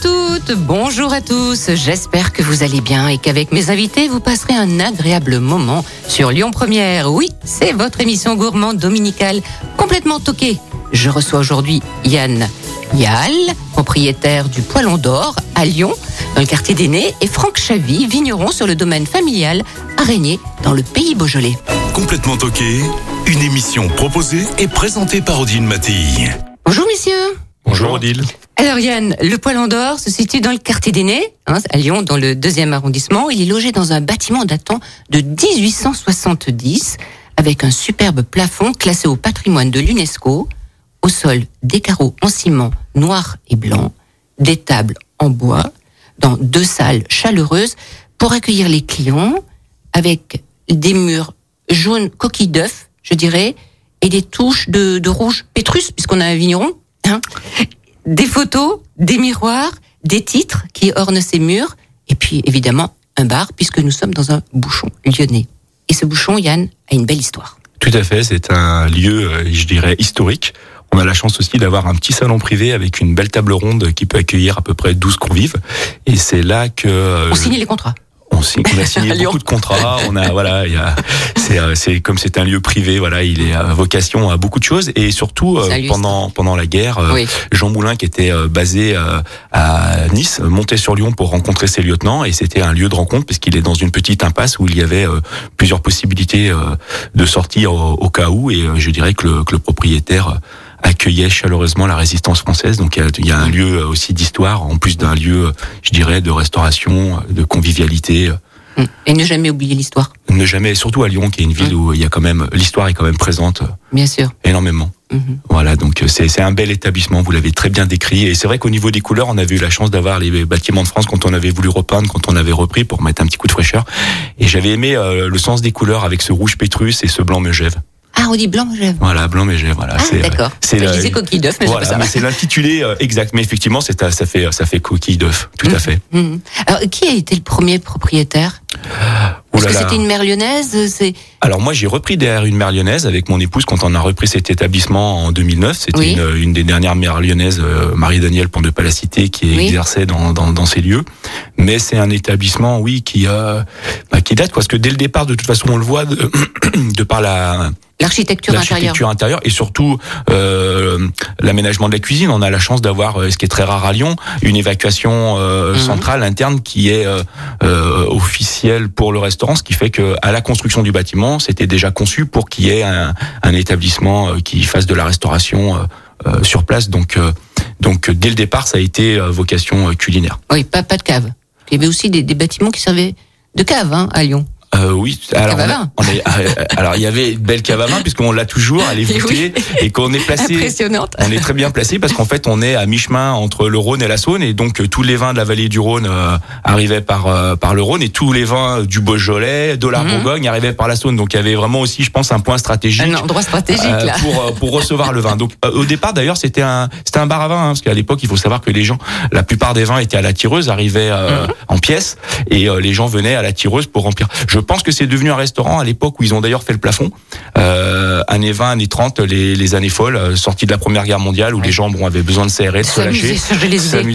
Toutes, bonjour à tous. J'espère que vous allez bien et qu'avec mes invités, vous passerez un agréable moment sur Lyon Première. Oui, c'est votre émission gourmande dominicale complètement toquée. Je reçois aujourd'hui Yann Yal, propriétaire du Poilon d'Or à Lyon, dans le quartier des Nez, et Franck Chavy, vigneron sur le domaine familial Araignée, dans le pays Beaujolais. Complètement toqué, une émission proposée et présentée par Odile Mattei. Bonjour messieurs. Bonjour Odile. Alors Yann, le Poilon d'Or se situe dans le quartier des hein, à Lyon, dans le deuxième arrondissement. Il est logé dans un bâtiment datant de 1870, avec un superbe plafond classé au patrimoine de l'UNESCO, au sol des carreaux en ciment noir et blanc, des tables en bois, dans deux salles chaleureuses pour accueillir les clients, avec des murs jaunes coquilles d'œufs, je dirais, et des touches de, de rouge pétrus, puisqu'on a un vigneron. Hein des photos, des miroirs, des titres qui ornent ces murs, et puis évidemment un bar, puisque nous sommes dans un bouchon lyonnais. Et ce bouchon, Yann, a une belle histoire. Tout à fait, c'est un lieu, euh, je dirais, historique. On a la chance aussi d'avoir un petit salon privé avec une belle table ronde qui peut accueillir à peu près 12 convives. Et c'est là que... euh, On signe les contrats. On, signe- on a signé beaucoup de contrats. On a voilà, il y a, c'est, euh, c'est comme c'est un lieu privé, voilà, il est à vocation à beaucoup de choses et surtout euh, pendant pendant la guerre, euh, Oui. Jean Moulin qui était euh, basé euh, à Nice montait sur Lyon pour rencontrer ses lieutenants et c'était un lieu de rencontre puisqu'il est dans une petite impasse où il y avait euh, plusieurs possibilités euh, de sortir au, au cas où et euh, je dirais que le, que le propriétaire euh, accueillait chaleureusement la résistance française. Donc il y a, il y a un lieu aussi d'histoire en plus d'un lieu, euh, je dirais, de restauration, de convivialité. euh, Mm. Et ne jamais oublier l'histoire, Ne jamais, surtout à Lyon, qui est une ville où il y a quand même l'histoire est quand même présente euh, bien sûr. énormément. Mhm. Voilà, donc euh, c'est c'est un bel établissement. Vous l'avez très bien décrit. Et c'est vrai qu'au niveau des couleurs, on avait eu la chance d'avoir les bâtiments de France quand on avait voulu repeindre, quand on avait repris pour mettre un petit coup de fraîcheur. Et j'avais aimé euh, le sens des couleurs avec ce rouge pétrus et ce blanc megève. Ah, on dit blanc, j'aime. Voilà, blanc megève. Voilà, Ah, c'est euh, d'accord. c'est la- disais coquille d'œuf, mais c'est voilà, pas ça. c'est l'intitulé euh, exact. Mais effectivement, c'est ça fait ça fait coquille d'œuf. Tout à fait. Mhm. Alors, qui a été le premier propriétaire? Là que c'était une mère lyonnaise? C'est Alors moi j'ai repris derrière une mère lyonnaise avec mon épouse quand on a repris cet établissement en 2009. C'était Oui. une, une des dernières mères lyonnaises, euh, Marie-Danielle Pont de Palacité, qui Oui. exerçait dans, dans, dans ces lieux. Mais c'est un établissement, oui, qui euh, bah, qui date parce que dès le départ, de toute façon, on le voit de, de par la l'architecture intérieure. l'architecture intérieure et surtout euh, l'aménagement de la cuisine. On a la chance d'avoir, euh, ce qui est très rare à Lyon, une évacuation euh, Mhm. centrale interne qui est euh, euh, officielle pour le restaurant, ce qui fait que à la construction du bâtiment, c'était déjà conçu pour qu'il y ait un, un établissement euh, qui fasse de la restauration sur place. Donc, euh, donc dès le départ, ça a été vocation culinaire. Oui, pas, pas de cave. Il y avait aussi des, des bâtiments qui servaient de cave hein, à Lyon. Euh, oui, alors on a- on est, euh, alors il y avait une belle cave à vin puisqu'on l'a toujours, elle est voûtée et qu'on est placé. Impressionnante. On est très bien placé parce qu'en fait, on est à mi-chemin entre le Rhône et la Saône et donc euh, tous les vins de la vallée du Rhône euh, arrivaient par euh, par le Rhône et tous les vins du Beaujolais, de la Mhm. Bourgogne arrivaient par la Saône. Donc il y avait vraiment aussi, je pense, un point stratégique. Un endroit stratégique, euh, là. pour euh, pour recevoir le vin. Donc euh, au départ d'ailleurs c'était un c'était un bar à vin hein, parce qu'à l'époque il faut savoir que les gens la plupart des vins étaient à la tireuse arrivaient euh, Mhm. en pièces et euh, les gens venaient à la tireuse pour remplir. Je pense que c'est devenu un restaurant à l'époque où ils ont d'ailleurs fait le plafond euh, années 20 années 30 les les années folles euh, sorties de la première guerre mondiale où les gens bon avaient besoin de s'aérer de se lâcher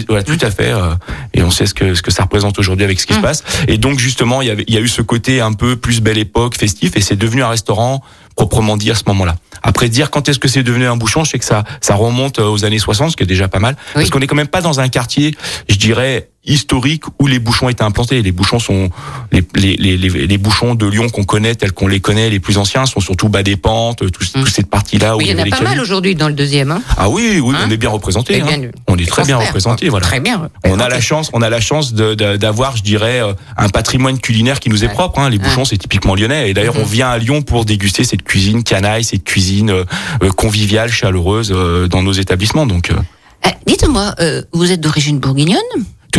voilà, tout à fait. euh, et on sait ce que ce que ça représente aujourd'hui avec ce qui se Mm. passe. Et donc justement, il y avait il y a eu ce côté un peu plus belle époque, festif, et c'est devenu un restaurant proprement dit à ce moment-là. Après dire quand est-ce que c'est devenu un bouchon, je sais que ça ça remonte euh, aux années 60, ce qui est déjà pas mal, parce qu'on est quand même pas dans un quartier, je dirais historique où les bouchons étaient implantés. Les bouchons sont les les les, les, bouchons de Lyon qu'on connaît tels qu'on les connaît, les plus anciens sont surtout bas des pentes, tout, Mm. toute cette partie-là où Oui, il y en a pas mal aujourd'hui dans le deuxième. Hein. Ah oui, oui, Hein on est bien représenté. Eh hein. On est très bien représenté, voilà. Très bien. On a la chance, on a la chance d'avoir, je dirais, euh, un patrimoine culinaire qui nous est propre. Hein. Les bouchons, c'est typiquement lyonnais. Et d'ailleurs, on vient à Lyon pour déguster cette cuisine canaille, cette cuisine euh, euh, conviviale, chaleureuse euh, dans nos établissements. Donc, euh, Eh, Dites-moi, euh, vous êtes d'origine bourguignonne?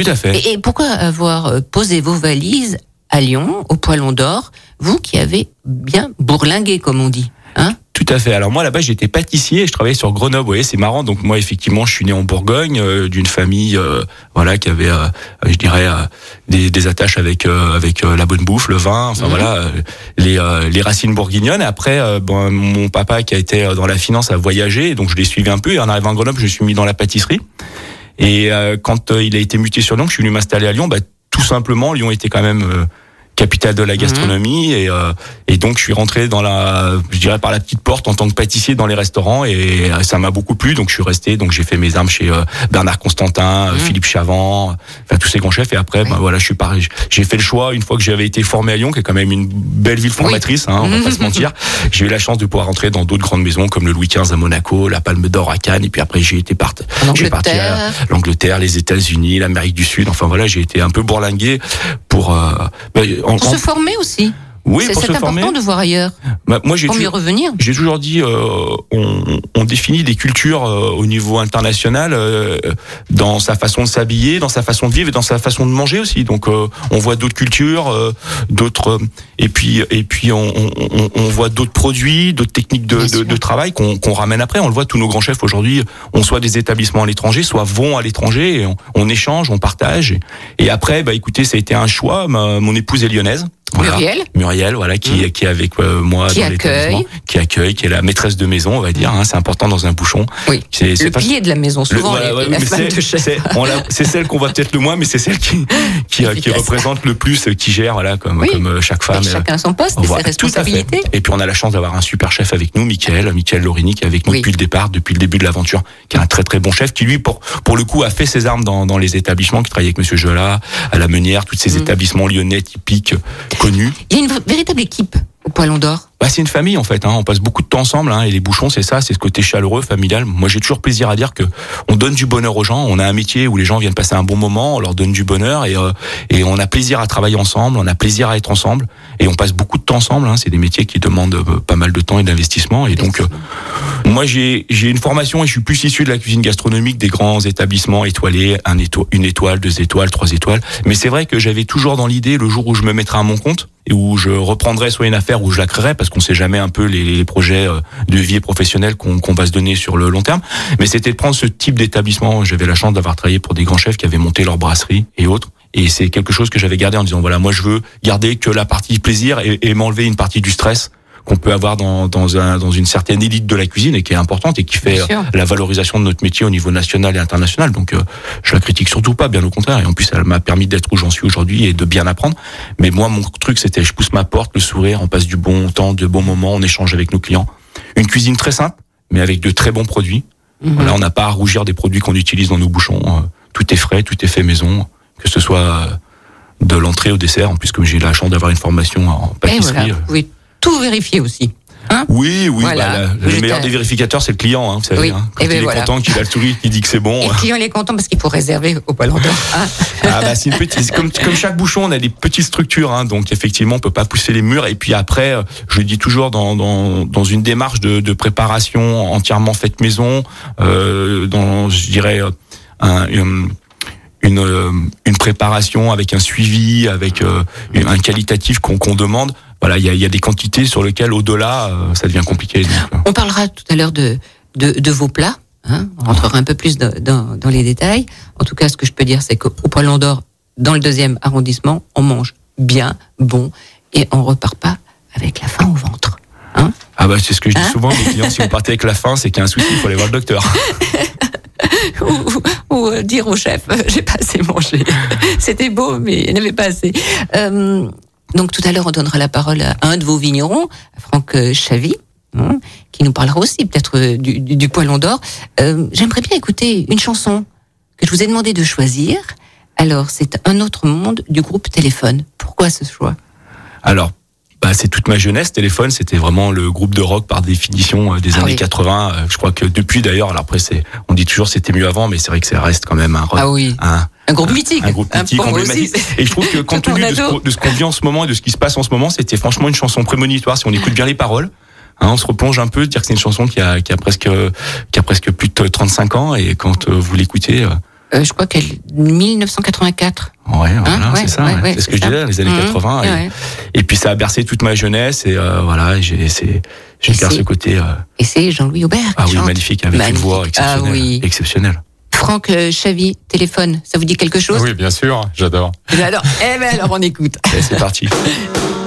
Tout à fait. et, et pourquoi avoir euh, posé vos valises à Lyon, au Poilon d'Or, vous qui avez bien bourlingué, comme on dit. Hein? Tout à fait. Alors moi là-bas j'étais pâtissier et je travaillais sur Grenoble. Vous voyez, c'est marrant. Donc moi effectivement je suis né en Bourgogne euh, d'une famille euh, voilà qui avait euh, je dirais des, des, attaches avec avec la bonne bouffe, le vin, enfin mhm. voilà les les racines bourguignonnes. Après bon, mon papa qui a été dans la finance a voyagé donc je l'ai suivi un peu et en arrivant à Grenoble je suis mis dans la pâtisserie. Et quand il a été muté sur Lyon, je suis venu m'installer à Lyon. Bah, tout simplement, Lyon était quand même capitale de la mhm. gastronomie et, euh, et donc je suis rentré dans la je dirais par la petite porte en tant que pâtissier dans les restaurants et euh, ça m'a beaucoup plu. Donc je suis resté donc j'ai fait mes armes chez euh, Bernard Constantin mhm. Philippe Chavant enfin tous ces grands chefs. Et après ben voilà je suis pareil j'ai fait le choix une fois que j'avais été formé à Lyon qui est quand même une belle ville formatrice hein, on va pas se mentir. J'ai eu la chance de pouvoir rentrer dans d'autres grandes maisons comme le Louis XV à Monaco la Palme d'Or à Cannes. Et puis après j'ai été parti j'ai parti à l'Angleterre les États-Unis l'Amérique du Sud. Enfin voilà j'ai été un peu bourlingué pour ben, pour se former aussi. Oui, c'est important de voir ailleurs. Bah, moi, j'ai pour mieux revenir. J'ai toujours dit, euh, on, on, définit des cultures euh, au niveau international euh, dans sa façon de s'habiller, dans sa façon de vivre et dans sa façon de manger aussi. Donc, euh, on voit d'autres cultures, euh, d'autres, et puis et puis on, on, on voit d'autres produits, d'autres techniques de, de, de travail qu'on qu'on ramène après. On le voit, tous nos grands chefs aujourd'hui ont soit des établissements à l'étranger, soit vont à l'étranger. Et on, échange, on partage. Et, après, bah écoutez, ça a été un choix. mon épouse est lyonnaise. Muriel. Muriel, voilà, qui, mmh. qui est avec euh, moi qui dans accueille. qui accueille, qui est la maîtresse de maison, on va dire. Hein, c'est important dans un bouchon. Oui. C'est, le pilier de la maison, souvent. c'est, celle qu'on voit peut-être le moins, mais c'est celle qui qui, euh, qui représente le plus, qui gère, voilà, comme comme euh, chaque femme. Et chacun son poste, et ses responsabilités. Et puis on a la chance d'avoir un super chef avec nous, Michael, Michael Lorini, qui est avec nous depuis le départ, depuis le début de l'aventure, qui est un très très bon chef, qui lui pour pour le coup a fait ses armes dans, dans les établissements, qui travaille avec Monsieur Jola, à la Meunière, tous ces mmh. établissements lyonnais typiques connus. Il y a une véritable équipe au Poilon d'Or bah, c'est une famille en fait. Hein. On passe beaucoup de temps ensemble hein. et les bouchons, c'est ça, c'est ce côté chaleureux, familial. Moi, j'ai toujours plaisir à dire que on donne du bonheur aux gens. On a un métier où les gens viennent passer un bon moment, on leur donne du bonheur et euh, et on a plaisir à travailler ensemble, on a plaisir à être ensemble et on passe beaucoup de temps ensemble. Hein. C'est des métiers qui demandent euh, pas mal de temps et d'investissement et donc euh, moi j'ai j'ai une formation et je suis plus issu de la cuisine gastronomique des grands établissements étoilés, un une étoile, deux étoiles, trois étoiles. Mais c'est vrai que j'avais toujours dans l'idée le jour où je me mettrai à mon compte et où je reprendrai soit une affaire où je la créerai parce qu'on sait jamais un peu les, projets euh, de vie professionnelle qu'on va se donner sur le long terme. Mais c'était de prendre ce type d'établissement. J'avais la chance d'avoir travaillé pour des grands chefs qui avaient monté leur brasserie et autres. Et c'est quelque chose que j'avais gardé en disant voilà, moi je veux garder que la partie plaisir et m'enlever une partie du stress qu'on peut avoir dans, dans, un, dans une certaine élite de la cuisine et qui est importante et qui fait la valorisation de notre métier au niveau national et international. Donc euh, je la critique surtout pas, bien au contraire. Et en plus, elle m'a permis d'être où j'en suis aujourd'hui et de bien apprendre. Mais moi, mon truc, c'était je pousse ma porte, le sourire, on passe du bon temps, de bons moments, on échange avec nos clients. Une cuisine très simple, mais avec de très bons produits. Mhm. Voilà, on n'a pas à rougir des produits qu'on utilise dans nos bouchons. Euh, tout est frais, tout est fait maison, que ce soit euh, de l'entrée au dessert. En plus, comme j'ai la chance d'avoir une formation en pâtisserie tout vérifier aussi. Hein oui, oui. Bah, le meilleur des vérificateurs, c'est le client. Hein, vous savez, hein. Quand eh ben il est content, qu'il a le sourire, qu'il dit que c'est bon. Et le client il est content parce qu'il faut réserver au d'Or. Hein. ah bah c'est une petite. Comme, comme chaque bouchon, on a des petites structures. Hein, donc effectivement, on peut pas pousser les murs. Et puis après, euh, je dis toujours dans dans, dans une démarche de, de préparation entièrement faite maison, euh, dans je dirais euh, un, une, une, une préparation avec un suivi, avec euh, un qualitatif qu'on qu'on demande voilà, il y a, des quantités sur lesquelles, au-delà, euh, ça devient compliqué. Euh. On parlera tout à l'heure de, de, vos plats. Hein. on rentrera un peu plus dans, dans, les détails. En tout cas, ce que je peux dire, c'est qu'au Poilon d'Or, dans le deuxième arrondissement, on mange bien, bon, et on repart pas avec la faim au ventre. Hein ah bah c'est ce que je dis hein souvent, mes clients, si vous partez avec la faim, c'est qu'il y a un souci, il faut aller voir le docteur. ou, euh, dire au chef, j'ai pas assez mangé. C'était beau, mais il n'y avait pas assez. Donc tout à l'heure, on donnera la parole à un de vos vignerons, Franck euh, Chavy, hein, qui nous parlera aussi peut-être euh, du, du, poilon d'or. Euh, J'aimerais bien écouter une chanson que je vous ai demandé de choisir. Alors, c'est Un autre monde du groupe Téléphone. Pourquoi ce choix? Alors, bah, c'est toute ma jeunesse. Téléphone, c'était vraiment le groupe de rock par définition euh, des ah années 80. Je crois que depuis d'ailleurs, alors après, c'est, on dit toujours c'était mieux avant, mais c'est vrai que ça reste quand même un rock. Ah oui. Un, un groupe mythique. Un groupe mythique, emblématique. Et je trouve que compte tenu de ce qu'on vit en ce moment et de ce qui se passe en ce moment, c'était franchement une chanson prémonitoire. Si on écoute bien les paroles, hein, on se replonge un peu, dire que c'est une chanson qui a, qui a presque, qui a presque plus de 35 ans et quand euh, vous l'écoutez, euh, Euh, je crois qu'elle 1984. Ouais, voilà, Hein, ouais, c'est ça. ouais, c'est ce que c'est je ça. disais, les années Mhm, 80. Et, ouais. et puis ça a bercé toute ma jeunesse et euh, voilà, j'ai, c'est- ce côté. euh, Et c'est Jean-Louis Aubert. ah oui, chante. magnifique, avec Magnifique. une voix exceptionnelle. Ah oui. exceptionnelle. Franck euh, Chavy, téléphone, ça vous dit quelque chose? Oui, bien sûr, j'adore. Eh ben alors, eh ben alors on écoute. C'est parti.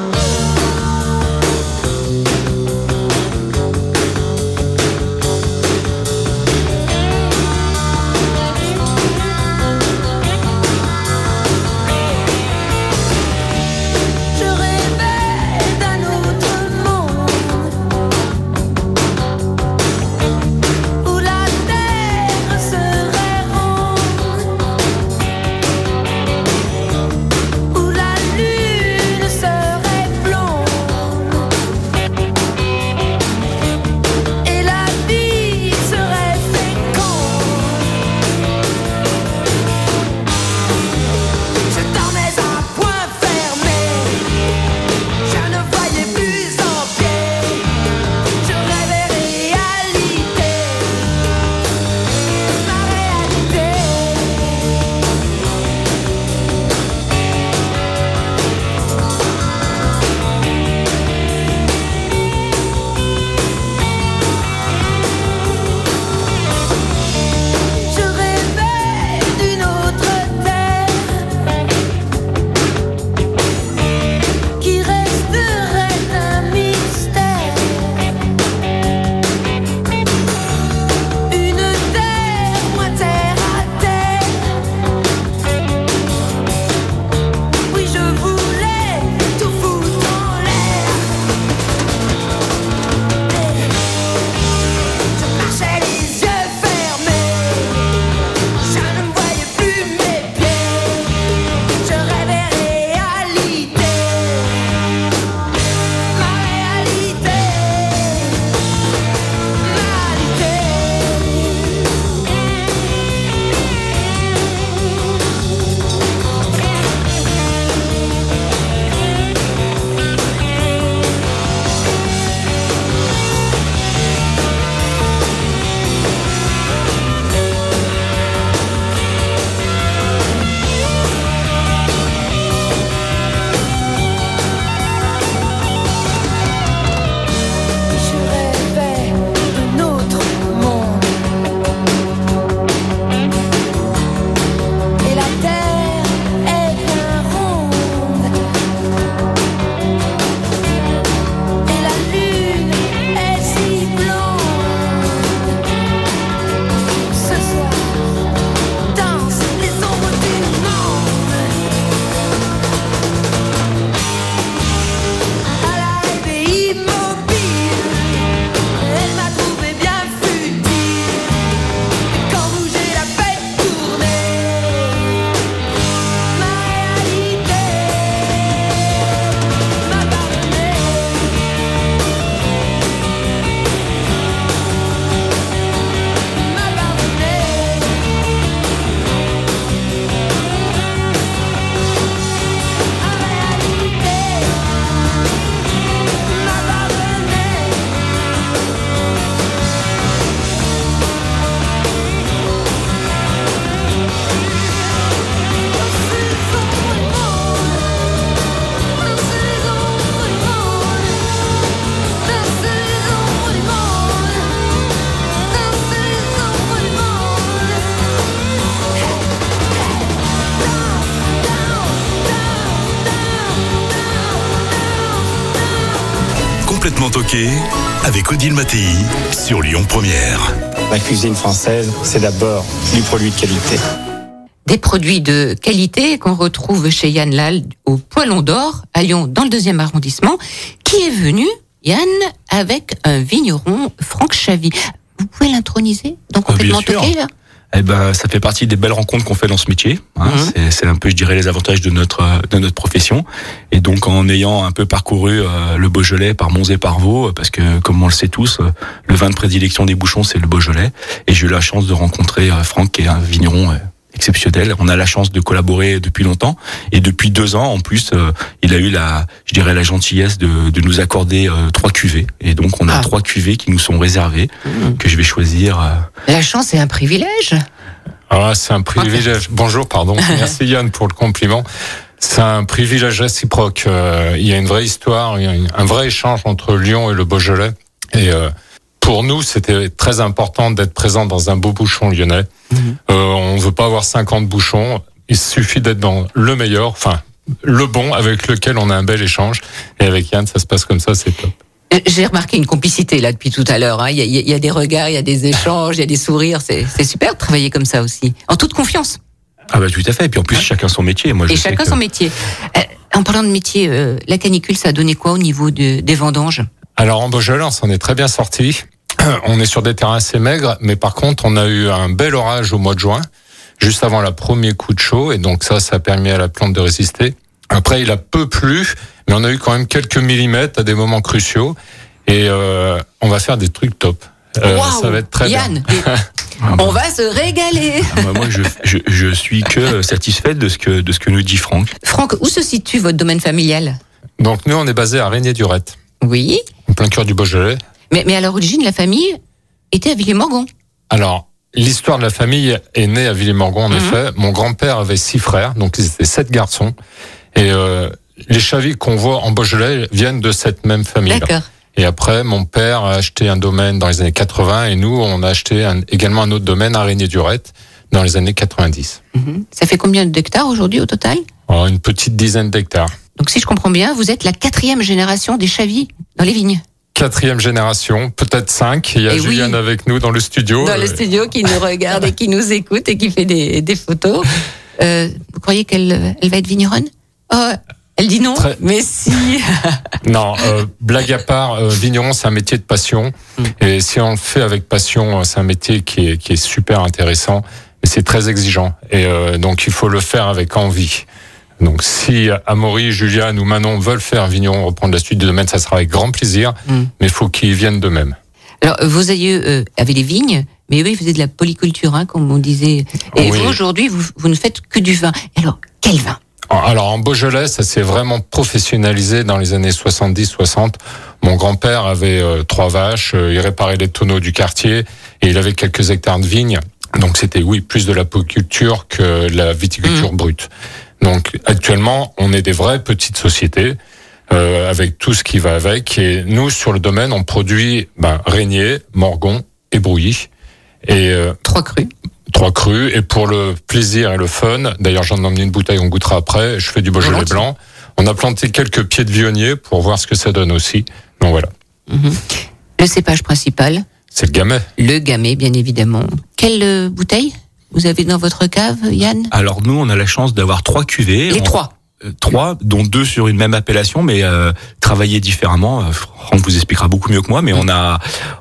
Complètement toqué avec Odile Mattei sur Lyon Première. La cuisine française, c'est d'abord du produit de qualité. Des produits de qualité qu'on retrouve chez Yann Lal au Poilon d'Or à Lyon dans le deuxième arrondissement, qui est venu, Yann, avec un vigneron, Franck Chavy. Vous pouvez l'introniser dans bien Complètement. Toqué là? Eh ben, ça fait partie des belles rencontres qu'on fait dans ce métier. hein. Mhm. C'est- un peu, je dirais, les avantages de notre de notre profession. Et donc, en ayant un peu parcouru euh, le Beaujolais par Monts et par Vaux, euh, parce que, comme on le sait tous, euh, le vin de prédilection des bouchons, c'est le Beaujolais. Et j'ai eu la chance de rencontrer euh, Franck, qui est un vigneron exceptionnel. On a la chance de collaborer depuis longtemps. Et depuis deux ans, en plus, euh, il a eu la, je dirais, la gentillesse de, de nous accorder euh, trois cuvées. Et donc, on a Ah. trois cuvées qui nous sont réservées, Mhm. que je vais choisir. euh, La chance est un privilège. Ah, c'est un privilège. Bonjour, pardon. Merci Yann pour le compliment. C'est un privilège réciproque. Euh, il y a une vraie histoire, il y a une- un vrai échange entre Lyon et le Beaujolais. Et euh, pour nous, c'était très important d'être présent dans un beau bouchon lyonnais. Euh, on ne veut pas avoir 50 bouchons. Il suffit d'être dans le meilleur, enfin le bon, avec lequel on a un bel échange. Et avec Yann, ça se passe comme ça, c'est top. Euh, J'ai remarqué une complicité là depuis tout à l'heure. hein. Il y, a, il y a des regards, il y a des échanges, il y a des sourires. C'est super de travailler comme ça aussi, en toute confiance. Ah bah tout à fait. Et puis en plus, chacun son métier. Moi, je Et sais chacun que- son métier. Euh, en parlant de métier, euh, la canicule, ça a donné quoi au niveau de- des vendanges? Alors en Beaujolais, on s'en est très bien sorti. On est sur des terrains assez maigres, mais par contre, on a eu un bel orage au mois de juin, juste avant le premier coup de chaud, et donc ça, ça a permis à la plante de résister. Après, il a peu plu, mais on a eu quand même quelques millimètres à des moments cruciaux, et euh, on va faire des trucs top. Euh, ça va être très Yann, bien. Ah bah, on va se régaler. ah bah, moi, je, je, je suis que satisfait de ce que de ce que nous dit Franck. Franck, où se situe votre domaine familial? Donc nous, on est basé à Régnier-Durette, Oui, en plein cœur du Beaujolais. Mais, mais à l'origine, la famille était à Villemorgon. Alors, l'histoire de la famille est née à Villemorgon, en Mhm. effet. Mon grand-père avait six frères, donc ils étaient sept garçons. Et euh, les chavis qu'on voit en Beaujolais viennent de cette même famille. D'accord. Et après, mon père a acheté un domaine dans les années 80 et nous, on a acheté un- également un autre domaine à Régnier-Durette dans les années 90. Mhm. Ça fait combien d'hectares aujourd'hui au total? Alors, une petite dizaine d'hectares. Donc si je comprends bien, vous êtes la quatrième génération des chavis dans les vignes. Quatrième génération, peut-être cinq. Il y a Eh oui. Juliane avec nous dans le studio. Dans le Euh, studio qui nous regarde et qui nous écoute et qui fait des, des photos. Euh, vous croyez qu'elle elle va être vigneronne? Oh, Elle dit non, Très- mais si. Non, euh, blague à part, euh, vigneron, c'est un métier de passion. Mm. Et si on le fait avec passion, c'est un métier qui est, qui est super intéressant. Mais c'est très exigeant. Et donc, il faut le faire avec envie. Donc, si Amaury, Juliane ou Manon veulent faire vigneron, reprendre la suite du domaine, ça sera avec grand plaisir. Mm. Mais il faut qu'ils viennent d'eux-mêmes. Alors, vos aïeux euh, avaient les vignes, mais eux, ils faisaient de la polyculture, hein, comme on disait. Et Oui. vous, aujourd'hui, vous, vous ne faites que du vin. Alors, quel vin? Alors en Beaujolais, ça s'est vraiment professionnalisé dans les années 70-60. Mon grand-père avait euh, trois vaches, euh, il réparait les tonneaux du quartier et il avait quelques hectares de vignes. Donc c'était oui plus de la polyculture que de la viticulture brute. Donc actuellement, on est des vraies petites sociétés euh, avec tout ce qui va avec. Et nous sur le domaine, on produit ben, Régnier, Morgon et Brouilly. Et euh, Trois crus. trois crus et pour le plaisir et le fun. D'ailleurs, j'en ai emmené une bouteille, on goûtera après. Je fais du Beaujolais Volontiers. blanc. On a planté quelques pieds de vionnier pour voir ce que ça donne aussi. Donc voilà, Mhm. Le cépage principal, c'est le gamay. le gamay, bien évidemment. Quelle euh, bouteille? Vous avez dans votre cave, Yann Alors nous, on a la chance d'avoir trois cuvées. Les On- trois. euh, trois, dont deux sur une même appellation, mais euh, travaillées différemment. Euh, Franck vous expliquera beaucoup mieux que moi, mais on a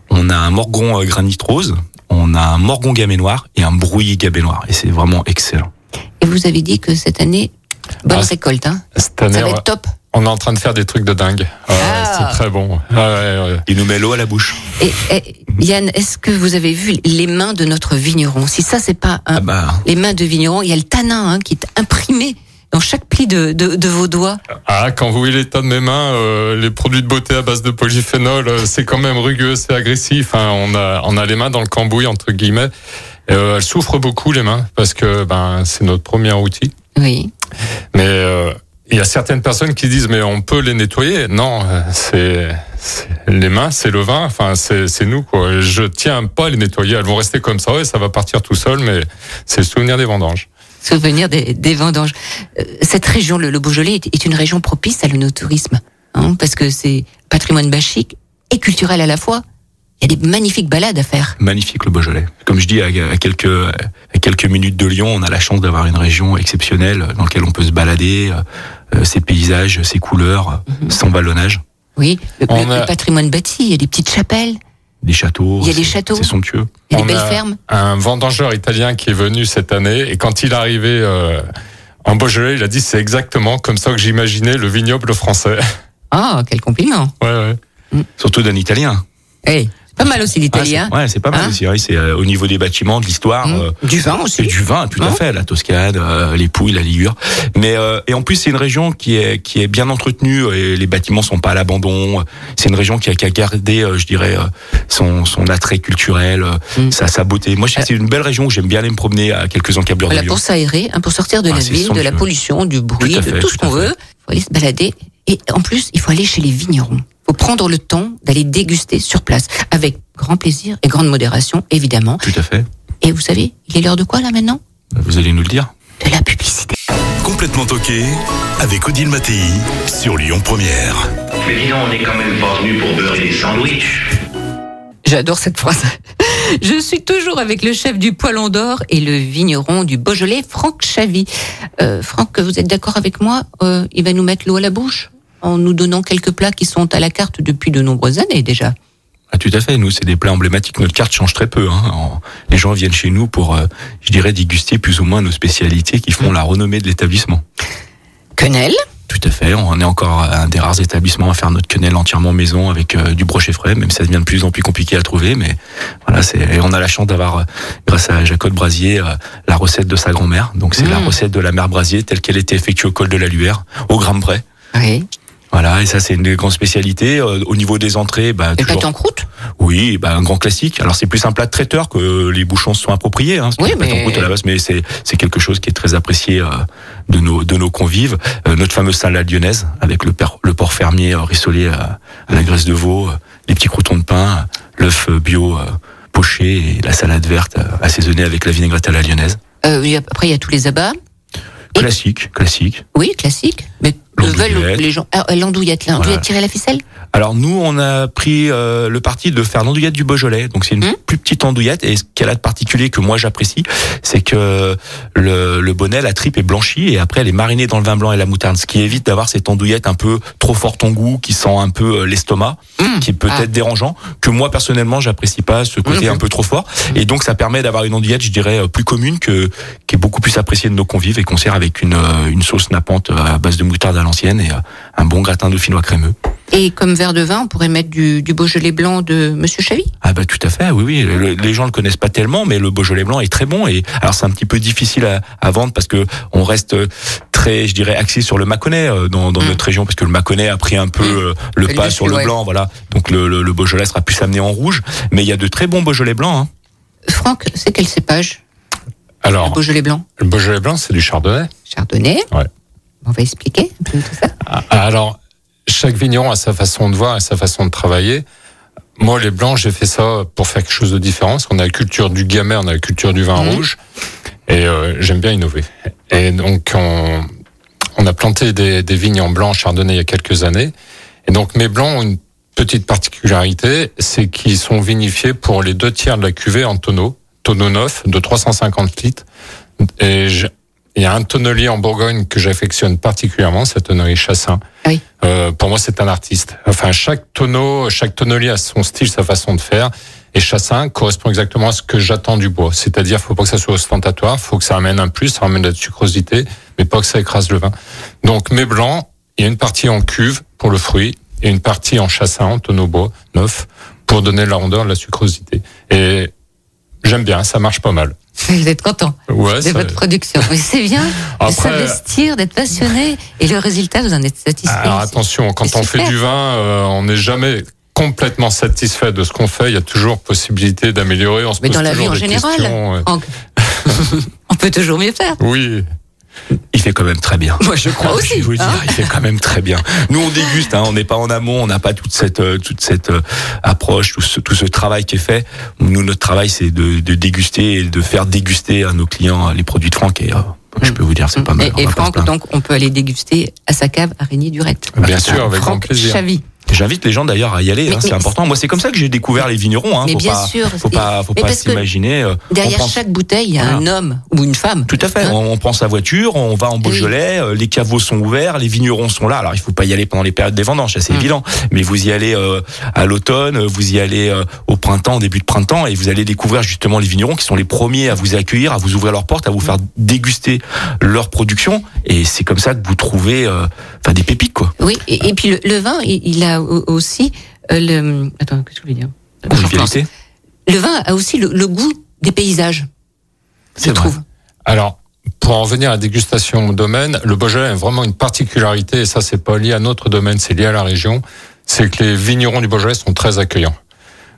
on a un Morgon euh, granit rose, on a un Morgon gamay noir et un Brouilly gamay noir, et c'est vraiment excellent. Et vous avez dit que cette année, bonne Ah, récolte, hein Cette année, Ça va être top. On est en train de faire des trucs de dingue. Ouais, Ah. C'est très bon. Ouais, ouais, ouais. Il nous met l'eau à la bouche. Et, et, Yann, est-ce que vous avez vu les mains de notre vigneron? Si ça, c'est pas un, Ah bah, les mains de vigneron, il y a le tanin hein, qui est imprimé dans chaque pli de, de, de vos doigts. Ah, quand vous voyez l'état de mes mains, euh, les produits de beauté à base de polyphénol, euh, c'est quand même rugueux, c'est agressif. hein. On a, on a les mains dans le cambouis entre guillemets. Euh, elles souffrent beaucoup les mains parce que ben c'est notre premier outil. Oui. Mais euh, il y a certaines personnes qui disent mais on peut les nettoyer. Non, euh, c'est c'est- les mains, c'est le vin. Enfin, c'est c'est nous quoi. Je tiens pas à les nettoyer. Elles vont rester comme ça et ça va partir tout seul. Mais c'est le souvenir des vendanges. Souvenir des, des vendanges. Euh, Cette région, le, le Beaujolais, est, est une région propice à l'onotourisme, hein, parce que c'est patrimoine bachique et culturel à la fois. Il y a des magnifiques balades à faire. magnifique le Beaujolais. Comme je dis, à, à quelques à quelques minutes de Lyon, on a la chance d'avoir une région exceptionnelle dans laquelle on peut se balader, euh, ses paysages, ses couleurs, sans vallonnage, Oui, le, On le- a- le patrimoine bâti, il y a des petites chapelles, des châteaux. Il y a des châteaux. C'est somptueux. il y a des belles a fermes. Un vendangeur italien qui est venu cette année et quand il est arrivé euh, en Beaujolais, il a dit c'est exactement comme ça que j'imaginais le vignoble français. Ah, quel compliment. ouais, ouais. Surtout d'un Italien. Hey, Pas mal aussi Ah, l'italien. c'est- ouais, c'est pas mal Hein aussi. oui, c'est euh, au niveau des bâtiments, de l'histoire. Mmh. euh, Du vin aussi. Et du vin, tout à Hein fait, la Toscane, euh, les Pouilles, la Ligure. Mais euh, et en plus c'est une région qui est qui est bien entretenue et les bâtiments sont pas à l'abandon. C'est une région qui a, gardé, euh, je dirais, son son attrait culturel, euh, Mm. sa sa beauté. Moi, c'est une belle région où j'aime bien aller me promener à quelques encablures de Voilà, Lyon. pour s'aérer, hein, pour sortir de Ah, la ville, de la pollution, du bruit, Tout à de tout ce tout à qu'on veut. Il faut aller se balader. Et en plus, il faut aller chez les vignerons. Il faut prendre le temps d'aller déguster sur place, avec grand plaisir et grande modération, évidemment. Tout à fait. Et vous savez, il est l'heure de quoi là maintenant? Vous allez nous le dire. De la publicité. Complètement toqué avec Odile Mattei sur Lyon Première. Mais dis donc, on n'est quand même pas venu pour beurrer des sandwichs. J'adore cette phrase. Je suis toujours avec le chef du Poilon d'Or et le vigneron du Beaujolais, Franck Chavy. Euh, Franck, vous êtes d'accord avec moi? Euh, Il va nous mettre l'eau à la bouche? En nous donnant quelques plats qui sont à la carte depuis de nombreuses années déjà. Ah, tout à fait. Nous, c'est des plats emblématiques. Notre carte change très peu. Hein. Les gens viennent chez nous pour, euh, je dirais, déguster plus ou moins nos spécialités qui font la renommée de l'établissement. Quenelle, Tout à fait. On est encore un des rares établissements à faire notre quenelle entièrement maison avec euh, du brochet frais, même si ça devient de plus en plus compliqué à trouver. Mais voilà, c'est. et on a la chance d'avoir, euh, grâce à Jacob Brasier, euh, la recette de sa grand-mère. Donc c'est la Mm. recette de la mère Brasier telle qu'elle était effectuée au col de la Luère, au gramme près. oui. Voilà, et ça c'est une des grandes spécialités. Euh, au niveau des entrées, bah, Et toujours- en croûte oui, bah, un grand classique. Alors c'est plus un plat de traiteur que les bouchons se sont appropriés. Hein, Oui, mais- mais... à la base, mais c'est c'est quelque chose qui est très apprécié euh, de nos de nos convives. Euh, notre fameuse salade lyonnaise avec le, per- le porc fermier euh, rissolé à, à la graisse de veau, euh, les petits croutons de pain, l'œuf euh, bio euh, poché et la salade verte euh, assaisonnée avec la vinaigrette à la lyonnaise. Euh, Après, il y a tous les abats. Et- Classique, classique. Oui, classique. Mais le les gens. Ah, l'andouillette, l'andouillette Voilà. tirer la ficelle Alors nous, on a pris euh, le parti de faire l'andouillette du Beaujolais. Donc c'est une Hum. plus petite andouillette. Et ce qu'elle a de particulier que moi j'apprécie, c'est que le, le bonnet, la tripe est blanchie et après elle est marinée dans le vin blanc et la moutarde. Ce qui évite d'avoir cette andouillette un peu trop forte en goût, qui sent un peu euh, l'estomac, Hum. qui est peut-être Ah. dérangeant, que moi personnellement j'apprécie pas ce côté un peu trop fort. Et donc ça permet d'avoir une andouillette, je dirais, euh, plus commune, que qui est beaucoup plus appréciée de nos convives et qu'on sert avec une, euh, une sauce nappante à base de moutarde à l'ancienne et euh, un bon gratin dauphinois crémeux. Et comme verre de vin, on pourrait mettre du, du Beaujolais blanc de Monsieur Chavy? Ah bah tout à fait, oui oui. Le- les gens le connaissent pas tellement, mais le Beaujolais blanc est très bon. Et alors c'est un petit peu difficile à, à vendre parce que on reste très, je dirais, axé sur le Mâconnais euh, dans, dans Mm. notre région parce que le Mâconnais a pris un peu euh, le Le pas dessus, sur le ouais. blanc, voilà. Donc le, le, le Beaujolais sera plus amené en rouge, mais il y a de très bons Beaujolais blancs. Hein. Franck, c'est quel cépage? Le Alors, Beaujolais blanc le Beaujolais blanc, c'est du chardonnay. Chardonnay Ouais. On va expliquer un peu tout ça. Ah, Alors, chaque vigneron a sa façon de voir et sa façon de travailler. Moi, les blancs, j'ai fait ça pour faire quelque chose de différent. Parce qu'on a la culture du gamay, on a la culture du vin rouge. Et euh, j'aime bien innover. Et donc, on, on a planté des, des vignes en blanc chardonnay il y a quelques années. Et donc, mes blancs ont une petite particularité, c'est qu'ils sont vinifiés pour les deux tiers de la cuvée en tonneau, tonneau neuf de 350 litres. Et il y a un tonnelier en Bourgogne que j'affectionne particulièrement, c'est tonnerie Chassin. Oui. Euh, pour moi, c'est un artiste. Enfin, chaque tonneau, chaque tonnelier a son style, sa façon de faire. Et Chassin correspond exactement à ce que j'attends du bois. C'est-à-dire, faut pas que ça soit ostentatoire, faut que ça amène un plus, ça amène de la sucrosité, mais pas que ça écrase le vin. Donc, mes blancs, il y a une partie en cuve pour le fruit et une partie en Chassin, en tonneau bois neuf, pour donner la rondeur, la sucrosité. Et j'aime bien, ça marche pas mal. Vous êtes content Ouais, de ça- votre production. Mais c'est bien de Après- s'investir, d'être passionné. Et le résultat, vous en êtes satisfait. Alors attention, quand on fait du vin, euh, on n'est jamais complètement satisfait de ce qu'on fait. Il y a toujours possibilité d'améliorer. On se Mais pose dans la vie en général, ouais. On peut toujours mieux faire. Oui. Il fait quand même très bien. Moi, je crois Je aussi. vais vous le hein. dire, il fait quand même très bien. Nous, on déguste, hein, on n'est pas en amont, on n'a pas toute cette euh, toute cette euh, approche, tout ce, tout ce travail qui est fait. Nous, notre travail, c'est de, de déguster et de faire déguster à nos clients euh, les produits de Franck. Et euh, je peux vous dire, c'est pas mal. Et, Franck, donc, on peut aller déguster à sa cave à Régnier-Durette. Bien sûr, avec grand Franck plaisir. Chavy. J'invite les gens d'ailleurs à y aller, hein, c'est important. Moi, c'est comme ça que j'ai découvert les vignerons. Hein. Mais faut bien pas, sûr. Faut pas, faut Mais pas s'imaginer. euh, Derrière pense- chaque bouteille, il y a un homme ou une femme. Tout à fait. Hein on, on prend sa voiture, on va en Beaujolais, euh, les caveaux sont ouverts, les vignerons sont là. Alors il faut pas y aller pendant les périodes des vendanges, c'est Mm. évident. Mais vous y allez euh, à l'automne, euh, vous y allez euh, au printemps, au début de printemps, et vous allez découvrir justement les vignerons qui sont les premiers à vous accueillir, à vous ouvrir leurs portes, à vous faire déguster leur production. Et c'est comme ça que vous trouvez, euh, enfin des pépites quoi. Oui, et, et puis le, le vin, il, il a au- aussi euh, le. Attends, qu'est-ce que je voulais dire? Le vin a aussi le, le goût des paysages, C'est vrai. trouve. Alors, pour en venir à la dégustation au domaine, le Beaujolais a vraiment une particularité, et ça c'est pas lié à notre domaine, c'est lié à la région, c'est que les vignerons du Beaujolais sont très accueillants.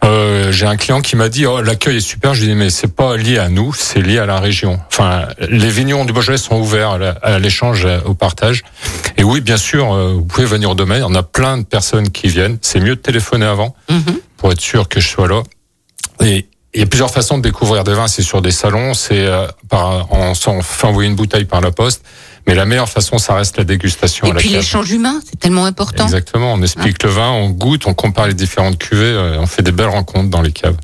Euh, j'ai un client qui m'a dit oh l'accueil est super. Je lui dis mais c'est pas lié à nous, c'est lié à la région. Enfin, les vignerons du Beaujolais sont ouverts à l'échange, à- au partage. Et oui, bien sûr, euh, vous pouvez venir au domaine. On a plein de personnes qui viennent. C'est mieux de téléphoner avant Mhm. pour être sûr que je sois là. Et il y a plusieurs façons de découvrir des vins. C'est sur des salons, c'est euh, par on s'en fait envoyer une bouteille par la poste. Mais la meilleure façon, ça reste la dégustation Et à la puis l'échange humain, c'est tellement important. Exactement. On explique le vin, on goûte, on compare les différentes cuvées, euh, on fait des belles rencontres dans les caves.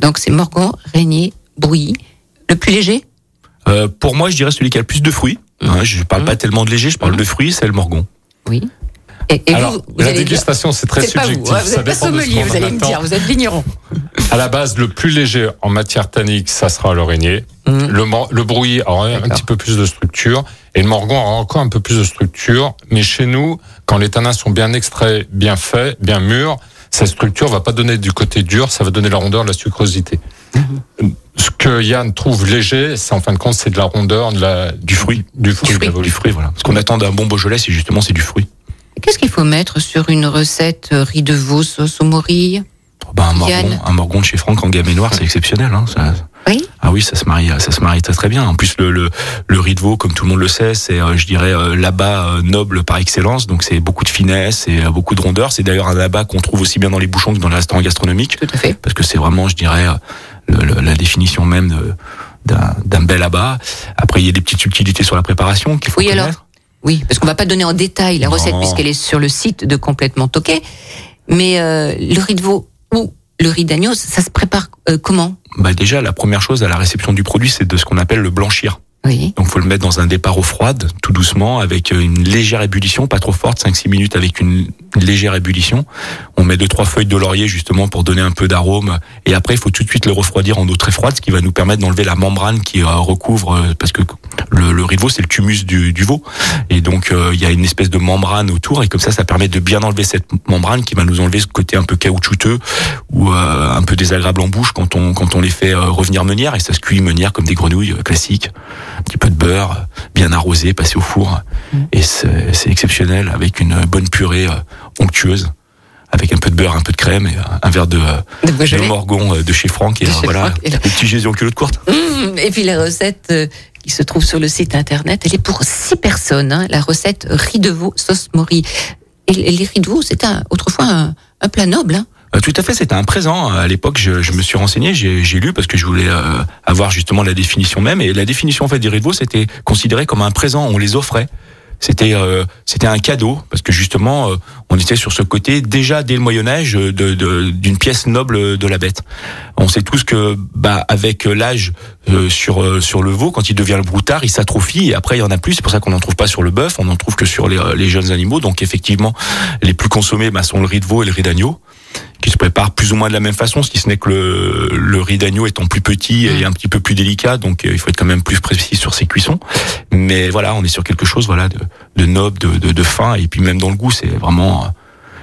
Donc c'est Morgan, Régnier, Brouilly. Le plus léger? Euh, pour moi, je dirais celui qui a le plus de fruits. Hein, je parle pas tellement de léger, je parle de fruits, c'est le Morgon. Oui. Et, et Alors, vous, vous la dégustation, c'est très pas vous, subjectif. vous Ça êtes pas sommelier, vous allez me dire, vous êtes vigneron. À la base, le plus léger en matière tannique, ça sera le régnier. Mhm. Le, le brouillis aura un petit peu plus de structure. Et le morgon aura encore un peu plus de structure. Mais chez nous, quand les tanins sont bien extraits, bien faits, bien mûrs, cette structure va pas donner du côté dur, ça va donner la rondeur, la sucrosité. Mhm. Ce que Yann trouve léger, c'est en fin de compte, c'est de la rondeur, de la, Du fruit. du fruit. fruit. de la Du fruit, voilà. Ce qu'on attend d'un bon Beaujolais, c'est justement c'est du fruit. Qu'est-ce qu'il faut mettre sur une recette euh, riz de veau sauce aux morilles Ben, un morgon, un morgon de chez Franck en gamme et noir, c'est exceptionnel. Hein, ça- Oui. Ah oui, ça se marie, ça se marie très très bien. En plus, le le, le riz de veau, comme tout le monde le sait, c'est, euh, je dirais, euh, l'abat euh, noble par excellence. Donc c'est beaucoup de finesse et beaucoup de rondeur. C'est d'ailleurs un abat qu'on trouve aussi bien dans les bouchons que dans les restaurants gastronomiques, Tout à fait. parce que c'est vraiment, je dirais, le- le- la définition même d'un d'un bel abat. Après, il y a des petites subtilités sur la préparation qu'il faut Oui, alors, connaître. Oui, parce qu'on va pas donner en détail la Non. recette puisqu'elle est sur le site de Complètement Toqué. Mais euh, le riz de veau ou le riz d'agneau, ça se prépare euh, comment? Bah déjà, la première chose à la réception du produit, c'est de ce qu'on appelle le blanchir. Oui. Donc faut le mettre dans un départ eau froide, tout doucement, avec euh, une légère ébullition, pas trop forte, 5-6 minutes avec une légère ébullition. On met deux trois feuilles de laurier justement pour donner un peu d'arôme. Et après, il faut tout de suite le refroidir en eau très froide, ce qui va nous permettre d'enlever la membrane qui euh, recouvre, euh, parce que le, le c'est le tumus du, du veau. Et donc il y a une espèce de membrane autour, et comme ça, ça permet de bien enlever cette membrane qui va nous enlever ce côté un peu caoutchouteux ou euh, un peu désagréable en bouche quand on quand on les fait revenir meunière. Et ça se cuit meunière comme des grenouilles classiques un petit peu de beurre, bien arrosé, passé au four. Et c'est exceptionnel avec une bonne purée euh, onctueuse, avec un peu de beurre, un peu de crème et euh, un verre de, De de morgon euh, de chez Franck. Et De chez voilà, Franck, et là- en culotte courte. Mmh, et puis la recette euh, qui se trouve sur le site internet, elle est pour six personnes. hein, la recette riz de veau sauce morille. Et les riz de veau, c'était autrefois un, un plat noble. Hein. Euh, Tout à fait, c'était un présent. À l'époque, je, je me suis renseigné, j'ai lu parce que je voulais euh, avoir justement la définition même. Et la définition en fait des de veau, c'était considéré comme un présent. On les offrait. C'était euh, c'était un cadeau parce que justement, euh, on était sur ce côté déjà dès le Moyen Âge de- de- d'une pièce noble de la bête. On sait tous que bah avec l'âge euh, sur euh, sur le veau, quand il devient le broutard, il s'atrophie et après il y en a plus. C'est pour ça qu'on n'en trouve pas sur le bœuf, on en trouve que sur les, euh, les jeunes animaux. Donc effectivement, les plus consommés bah, sont le riz de veau et le riz d'agneau qui se prépare plus ou moins de la même façon, si ce n'est que le, le riz d'agneau étant plus petit et un petit peu plus délicat, donc euh, il faut être quand même plus précis sur ses cuissons. Mais voilà, on est sur quelque chose voilà de, de noble, de, de, de fin, et puis même dans le goût, c'est vraiment. euh,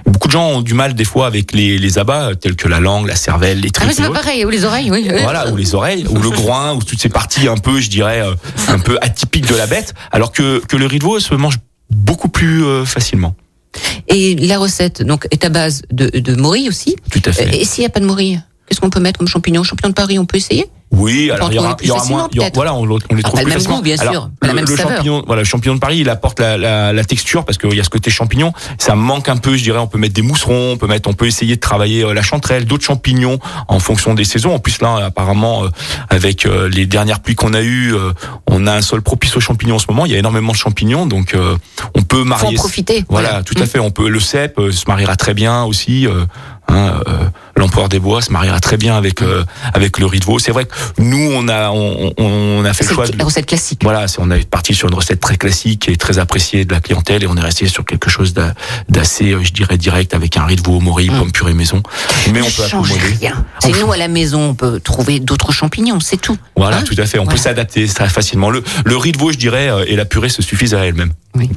Beaucoup de gens ont du mal des fois avec les, les abats euh, tels que la langue, la cervelle, les Ah tripes. mais c'est pas pareil, ou les oreilles, oui. Voilà, ou les oreilles, ou le groin, ou toutes ces parties un peu, je dirais, un peu atypiques de la bête, alors que, que le riz de veau se mange beaucoup plus facilement. Et la recette donc est à base de, de morille aussi. Tout à fait. Et s'il n'y a pas de morille, qu'est-ce qu'on peut mettre comme champignon Champignon de Paris, on peut essayer? Oui, On alors il y aura, y aura moins. y aura- voilà, on, le- on les Ah, trouve pas le plus même facilement. goût, bien Alors, sûr, pas la le, même le saveur. champignon, voilà, le champignon de Paris, il apporte la, la, la texture parce qu'il y a ce côté champignon. Ça manque un peu, je dirais. On peut mettre des mousserons, on peut mettre, on peut essayer de travailler euh, la chanterelle, d'autres champignons en fonction des saisons. En plus là, apparemment, euh, avec euh, les dernières pluies qu'on a eues, on a un sol propice aux champignons en ce moment. Il y a énormément de champignons, donc on peut Faut en marier. profiter. Voilà, tout à Mm. fait. On peut le cèpe se mariera très bien aussi. Hein, euh, L'empereur des bois se mariera très bien avec euh, avec le riz de veau. C'est vrai que nous on a on, on- a fait le choix. De, la recette classique. voilà, on est parti sur une recette très classique et très appréciée de la clientèle et on est resté sur quelque chose d'a- d'assez, euh, je dirais, direct avec un riz de veau au morille, Mm. pomme purée maison. Mais on peut accommoder. rien. C'est nous à la maison, on peut trouver d'autres champignons, c'est tout. Voilà, Hein tout à fait. On Voilà. peut s'adapter très facilement. Le, le riz de veau, je dirais, euh, et la purée se suffisent à elles-mêmes. Oui.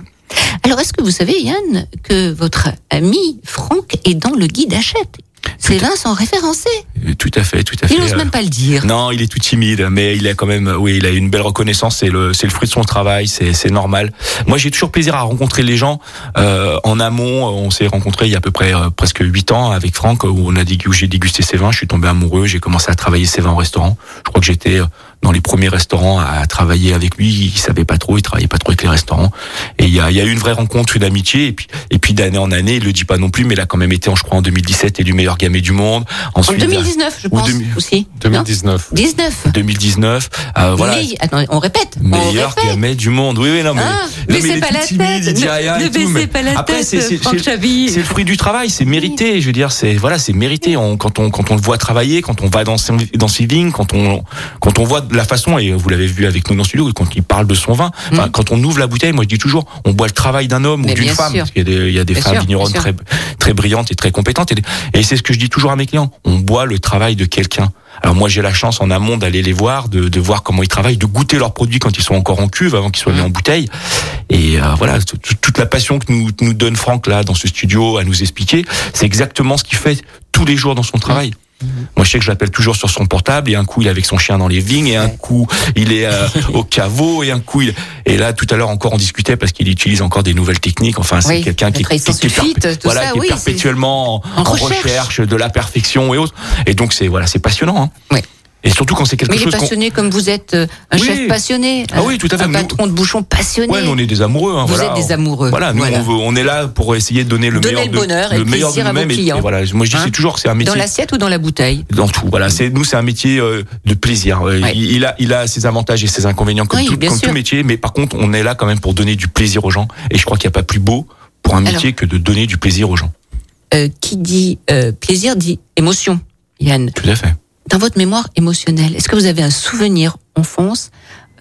Alors, est-ce que vous savez, Yann, que votre ami Franck est dans le guide Hachette? Ces vins sont référencés. Euh, Tout à fait, tout à fait. Il n'ose même pas le dire. Non, il est tout timide, mais il a quand même, oui, il a une belle reconnaissance. C'est le, c'est le fruit de son travail, c'est, c'est normal. Moi, j'ai toujours plaisir à rencontrer les gens. Euh, en amont, on s'est rencontrés il y a à peu près euh, presque huit ans avec Franck, où on a où j'ai dégusté ses vins. Je suis tombé amoureux. J'ai commencé à travailler ses vins au restaurant. Je crois que j'étais euh, dans les premiers restaurants à travailler avec lui. Il savait pas trop, il travaillait pas trop avec les restaurants. Et il y a, il y a eu une vraie rencontre, une amitié. Et puis, et puis d'année en année, il le dit pas non plus, mais il a quand même été, je crois, en 2017, élu meilleur gamay du monde. En Ensuite, 2019, je pense 2000 aussi. 2019. 19. 2019, euh, voilà. Mais, attends, on répète. on meilleur répète. gamet du monde. Oui, oui, non, mais, Ah, non, baissez il est pas la timide, tête, ne- ne tout, baissez mais pas la après, tête, c'est, c'est, c'est- c'est le fruit du travail, c'est mérité. Je veux dire, c'est, voilà, c'est mérité. On, quand on, quand on le voit travailler, quand on va dans ses, dans ses vignes, quand on, quand on voit la façon, et vous l'avez vu avec nous dans le studio, quand il parle de son vin, enfin, quand on ouvre la bouteille, moi je dis toujours, on boit le travail d'un homme Mm. Mais ou d'une femme. Parce qu'il y a des, il y a des Bien femmes sûr, vigneronnes très, très brillantes et très compétentes. Et, et c'est ce que je dis toujours à mes clients. On boit le travail de quelqu'un. Alors moi j'ai la chance en amont d'aller les voir, de, de voir comment ils travaillent, de goûter leurs produits quand ils sont encore en cuve, avant qu'ils soient mis en bouteille. Et euh, voilà, toute la passion que nous, nous donne Franck là dans ce studio à nous expliquer, c'est exactement ce qu'il fait tous les jours dans son travail. Moi, je sais que je l'appelle toujours sur son portable, et un coup, il est avec son chien dans les vignes, et un coup, il est euh, au caveau, et un coup, il... et là, tout à l'heure encore, on discutait parce qu'il utilise encore des nouvelles techniques. Enfin, c'est Oui, quelqu'un qui, qui- voilà, ça, qui est oui, perpétuellement en, En en recherche. recherche. de la perfection et autres. Et donc, c'est voilà, c'est passionnant. Hein. Oui. Et surtout quand c'est quelque Mais chose qu'on- passionné comme vous êtes euh, un Oui. chef passionné. Ah oui, tout à fait. Un patron de bouchon passionné. Ouais, nous, on est des amoureux. Hein, Vous voilà. êtes des amoureux. Voilà, nous Voilà. On, veut- on est là pour essayer de donner le Donner meilleur le de, bonheur et le meilleur de plaisir à vos nous-mêmes. Et- voilà, moi je dis Hein c'est toujours que c'est un métier Dans l'assiette ou dans la bouteille dans tout. Voilà, c'est nous c'est un métier euh, de plaisir. Euh, Ouais. Il, il a il a ses avantages et ses inconvénients comme, Oui, tout, comme tout métier, mais par contre on est là quand même pour donner du plaisir aux gens. Et je crois qu'il n'y a pas plus beau pour un métier que de donner du plaisir aux gens. Euh, Qui dit plaisir dit émotion, Yann. Tout à fait. Dans votre mémoire émotionnelle, est-ce que vous avez un souvenir enfance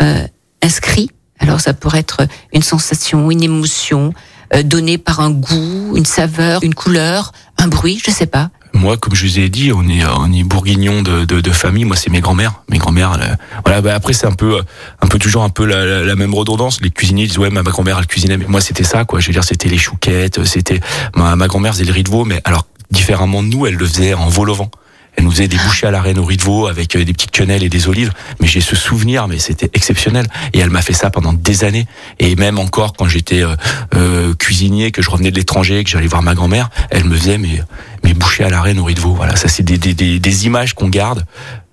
euh, inscrit? Alors ça pourrait être une sensation, une émotion euh, donnée par un goût, une saveur, une couleur, un bruit, je sais pas. Moi, comme je vous ai dit, on est on est bourguignon de, de, de famille. Moi, c'est mes grands-mères. Mes grands-mères. Voilà. Bah, après, c'est un peu un peu toujours un peu la, la, la même redondance. Les cuisiniers disent ouais, ma, ma grand-mère elle cuisinait. Mais moi, c'était ça, quoi. Je veux dire, c'était les chouquettes. C'était ma, ma grand-mère faisait le riz de veau, mais alors différemment de nous, elle le faisait en vol au vent. Elle nous faisait des bouchées à la reine au riz de veau avec euh, des petites quenelles et des olives. Mais j'ai ce souvenir, mais c'était exceptionnel. Et elle m'a fait ça pendant des années. Et même encore quand j'étais euh, euh, cuisinier, que je revenais de l'étranger, que j'allais voir ma grand-mère, elle me faisait mes, mes bouchées à la reine au riz de veau. Voilà, ça c'est des, des, des, des images qu'on garde.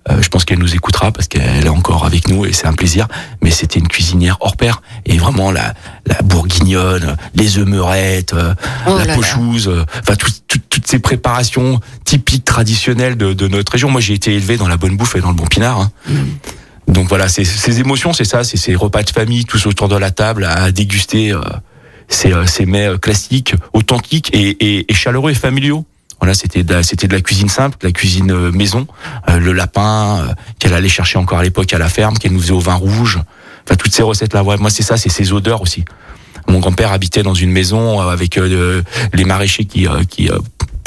Euh, je pense qu'elle nous écoutera parce qu'elle est encore avec nous et c'est un plaisir. Mais c'était une cuisinière hors pair et vraiment la, la bourguignonne, les œufs meurettes, euh, Oh la pochouse, euh, enfin tout- tout- toutes ces préparations typiques traditionnelles de, de notre région. Moi, j'ai été élevé dans la bonne bouffe et dans le bon pinard. hein. Donc voilà, c'est- ces émotions, c'est ça, c'est ces repas de famille, tous autour de la table à déguster euh, ces, euh, ces mets euh, classiques, authentiques et, et, et chaleureux et familiaux. Voilà, c'était de, la- c'était de la cuisine simple, de la cuisine euh, maison, Euh, le lapin euh, qu'elle allait chercher encore à l'époque à la ferme, qu'elle nous faisait au vin rouge. Enfin, toutes ces recettes là. Ouais, moi, c'est ça, c'est ces odeurs aussi. Mon grand-père habitait dans une maison avec euh, les maraîchers qui, euh, qui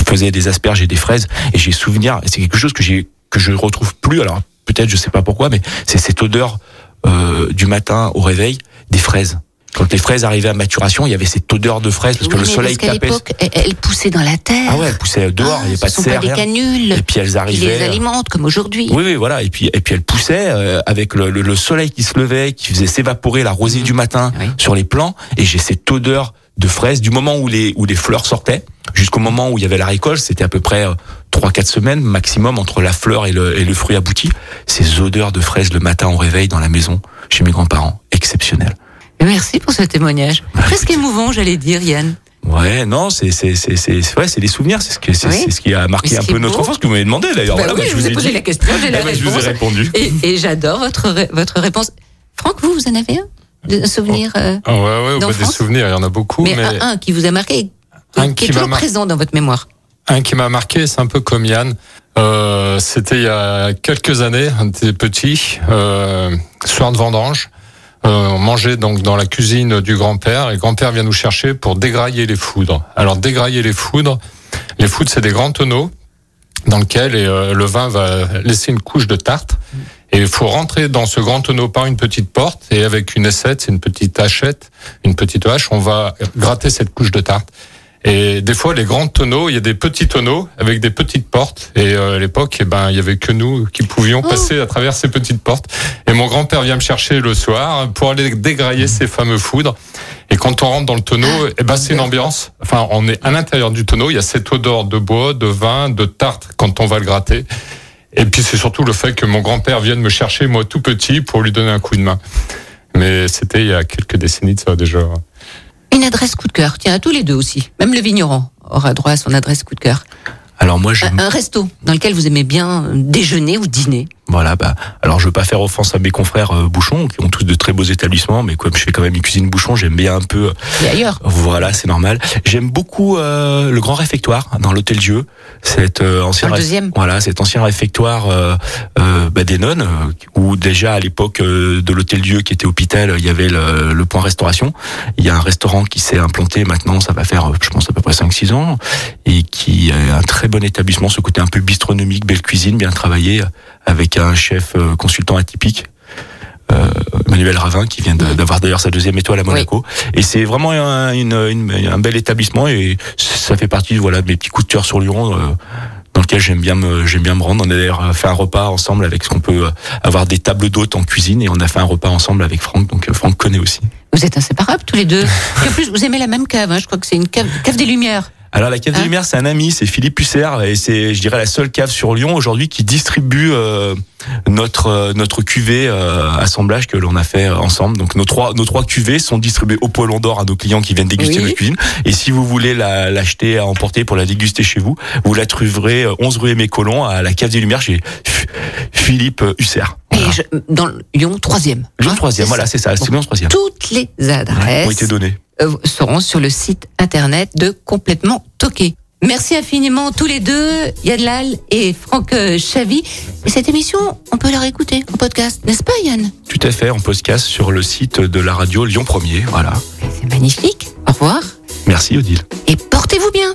euh, faisaient des asperges et des fraises. Et j'ai souvenir, et c'est quelque chose que j'ai que je retrouve plus. Alors peut-être, je sais pas pourquoi, mais c'est cette odeur euh, du matin au réveil des fraises. Quand les fraises arrivaient à maturation, il y avait cette odeur de fraises parce que Oui, le mais soleil parce tapait. l'époque, elles, elles poussaient dans la terre. Ah ouais, elles poussaient dehors, il n'y avait pas de serre, pas des canules Et puis elles qui arrivaient. les alimentent comme aujourd'hui. Oui, oui, voilà. Et puis, et puis elle poussait euh, avec le, le- le soleil qui se levait, qui faisait s'évaporer la rosée du matin Oui. sur les plants. Et j'ai cette odeur de fraise du moment où les où les fleurs sortaient jusqu'au moment où il y avait la récolte. C'était à peu près euh, trois quatre semaines maximum entre la fleur et le, et le fruit abouti. Ces odeurs de fraises le matin au réveil dans la maison chez mes grands-parents, exceptionnel. Merci pour ce témoignage. Presque émouvant, j'allais dire, Yann. Ouais, non, c'est c'est c'est c'est ouais, c'est des souvenirs, c'est ce que c'est Oui. ce qui a marqué un peu notre beau- enfance que vous m'avez demandé d'ailleurs. Bah Voilà, oui, moi, je vous ai posé dit. la question, j'ai la Eh ben, je vous ai répondu. Et, et j'adore votre, votre réponse. Franck, vous, vous en avez un? De- Un souvenir euh, Ah ouais, ouais, bah, des souvenirs, il y en a beaucoup, mais, mais, un, un qui vous a marqué, Un qui, qui est toujours mar- présent dans votre mémoire. un qui m'a marqué, c'est un peu comme Yann. Euh, C'était il y a quelques années, on était petit, euh, soir de vendange. Euh, on mangeait donc dans la cuisine du grand-père et le grand-père vient nous chercher pour dégrailler les foudres. Alors dégrailler les foudres, les foudres c'est des grands tonneaux dans lesquels le vin va laisser une couche de tarte. Et il faut rentrer dans ce grand tonneau par une petite porte et avec une assiette, c'est une petite hachette, une petite hache, on va gratter cette couche de tarte. Et des fois, les grands tonneaux, il y a des petits tonneaux avec des petites portes. Et euh, à l'époque, eh ben, il y avait que nous qui pouvions Oh. passer à travers ces petites portes. Et mon grand-père vient me chercher le soir pour aller dégrailler ces fameux foudres. Et quand on rentre dans le tonneau, eh ben, c'est une ambiance. Enfin, on est à l'intérieur du tonneau. Il y a cette odeur de bois, de vin, de tarte quand on va le gratter. Et puis c'est surtout le fait que mon grand-père vienne me chercher, moi tout petit, pour lui donner un coup de main. Mais c'était il y a quelques décennies de ça déjà. Une adresse coup de cœur. Tiens, à tous les deux aussi. Même le vigneron aura droit à son adresse coup de cœur. Alors moi, j'aime Un, un resto dans lequel vous aimez bien euh, déjeuner ou dîner. Voilà, bah, alors je veux pas faire offense à mes confrères euh, bouchons, qui ont tous de très beaux établissements, mais comme je fais quand même une cuisine bouchon, j'aime bien un peu. euh, Et ailleurs. Voilà, c'est normal. J'aime beaucoup euh, le grand réfectoire dans l'hôtel Dieu, cet euh, ancien le deuxième. voilà, cet ancien réfectoire euh, euh, bah, des nonnes, euh, où déjà à l'époque euh, de l'hôtel Dieu qui était hôpital, il y avait le, le point restauration. Il y a un restaurant qui s'est implanté maintenant, ça va faire, euh, je pense à peu près 5-6 ans, et qui est un très bon établissement, ce côté un peu bistronomique, belle cuisine, bien travaillé, avec un chef euh, consultant atypique. Euh, Manuel Ravin qui vient d'avoir d'ailleurs sa deuxième étoile à Monaco et c'est vraiment un, une- une- un bel établissement et ça fait partie voilà de mes petits coups de cœur sur Lyon euh, dans lequel j'aime bien me j'aime bien me rendre on a d'ailleurs fait un repas ensemble avec ce qu'on peut euh, avoir des tables d'hôtes en cuisine et on a fait un repas ensemble avec Franck donc euh, Franck connaît aussi Vous êtes inséparables tous les deux. Et en plus, vous aimez la même cave. hein. Je crois que c'est une cave, cave des Lumières. Alors la cave des Hein Lumières, c'est un ami, c'est Philippe Husser, et c'est, je dirais, la seule cave sur Lyon aujourd'hui qui distribue euh, notre euh, notre cuvée euh, assemblage que l'on a fait euh, ensemble. Donc nos trois nos trois cuvées sont distribuées au poêlon d'or à nos clients qui viennent déguster Oui. notre cuisine. Et si vous voulez la, l'acheter à emporter pour la déguster chez vous, vous la trouverez euh, 11 rue Aimé Colomb à la cave des Lumières chez Philippe Husser. Et je- dans Lyon 3e. Lyon 3 voilà, c'est ça, c'est Lyon 3 Toutes les adresses ont été données. Euh, seront sur le site internet de Complètement Toqué. Merci infiniment tous les deux, Yadlal et Franck euh, Chavy. Et cette émission, on peut la réécouter en podcast, n'est-ce pas Yann? Tout à fait, en podcast sur le site de la radio Lyon 1er. Voilà. C'est magnifique. Au revoir Merci Odile. et portez-vous bien.